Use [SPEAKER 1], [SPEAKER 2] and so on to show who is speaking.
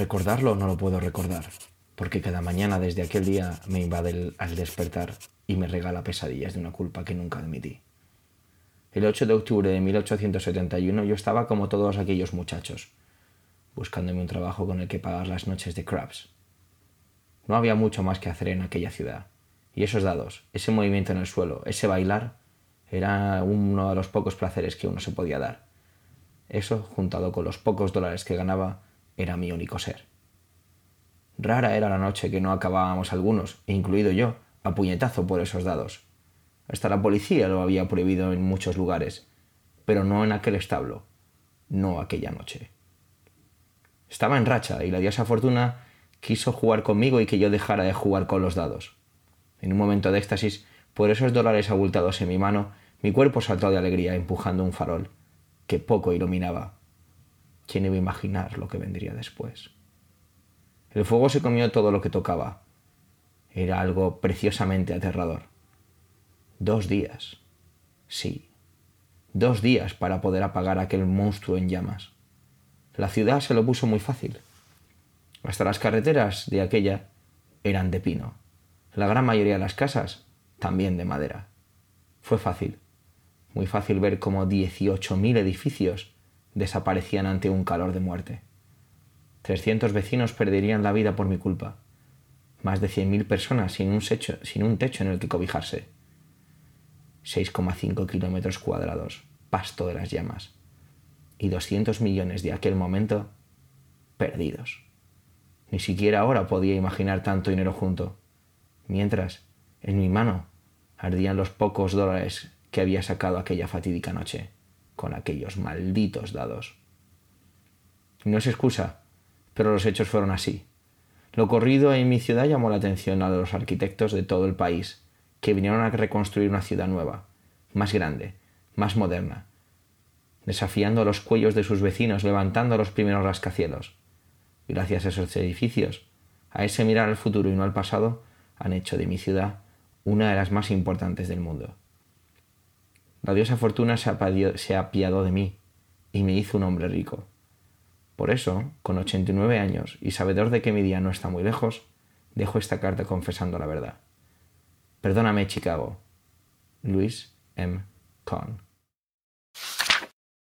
[SPEAKER 1] Recordarlo no lo puedo recordar, porque cada mañana desde aquel día me invade al despertar y me regala pesadillas de una culpa que nunca admití. El 8 de octubre de 1871 yo estaba como todos aquellos muchachos, buscándome un trabajo con el que pagar las noches de crabs. No había mucho más que hacer en aquella ciudad, y esos dados, ese movimiento en el suelo, ese bailar, era uno de los pocos placeres que uno se podía dar. Eso, juntado con los pocos dólares que ganaba, era mi único ser. Rara era la noche que no acabábamos algunos, incluido yo, a puñetazo por esos dados. Hasta la policía lo había prohibido en muchos lugares, pero no en aquel establo, no aquella noche. Estaba en racha y la diosa Fortuna quiso jugar conmigo y que yo dejara de jugar con los dados. En un momento de éxtasis, por esos dólares abultados en mi mano, mi cuerpo saltó de alegría empujando un farol que poco iluminaba. ¿Quién iba a imaginar lo que vendría después? El fuego se comió todo lo que tocaba. Era algo preciosamente aterrador. Dos días. Sí. Dos días para poder apagar aquel monstruo en llamas. La ciudad se lo puso muy fácil. Hasta las carreteras de aquella eran de pino. La gran mayoría de las casas también de madera. Fue fácil, muy fácil ver cómo 18.000 edificios desaparecían ante un calor de muerte. 300 vecinos perderían la vida por mi culpa. Más de 100.000 personas sin un, sin un techo en el que cobijarse. 6,5 kilómetros cuadrados, pasto de las llamas. Y 200 millones de aquel momento perdidos. Ni siquiera ahora podía imaginar tanto dinero junto. Mientras, en mi mano, ardían los pocos dólares que había sacado aquella fatídica noche, con aquellos malditos dados. No es excusa, pero los hechos fueron así. Lo ocurrido en mi ciudad llamó la atención a los arquitectos de todo el país, que vinieron a reconstruir una ciudad nueva, más grande, más moderna, desafiando los cuellos de sus vecinos, levantando los primeros rascacielos. Gracias a esos edificios, a ese mirar al futuro y no al pasado, han hecho de mi ciudad una de las más importantes del mundo. La diosa Fortuna se ha apiado de mí y me hizo un hombre rico. Por eso, con 89 años y sabedor de que mi día no está muy lejos, dejo esta carta confesando la verdad. Perdóname, Chicago. Luis M. Kahn.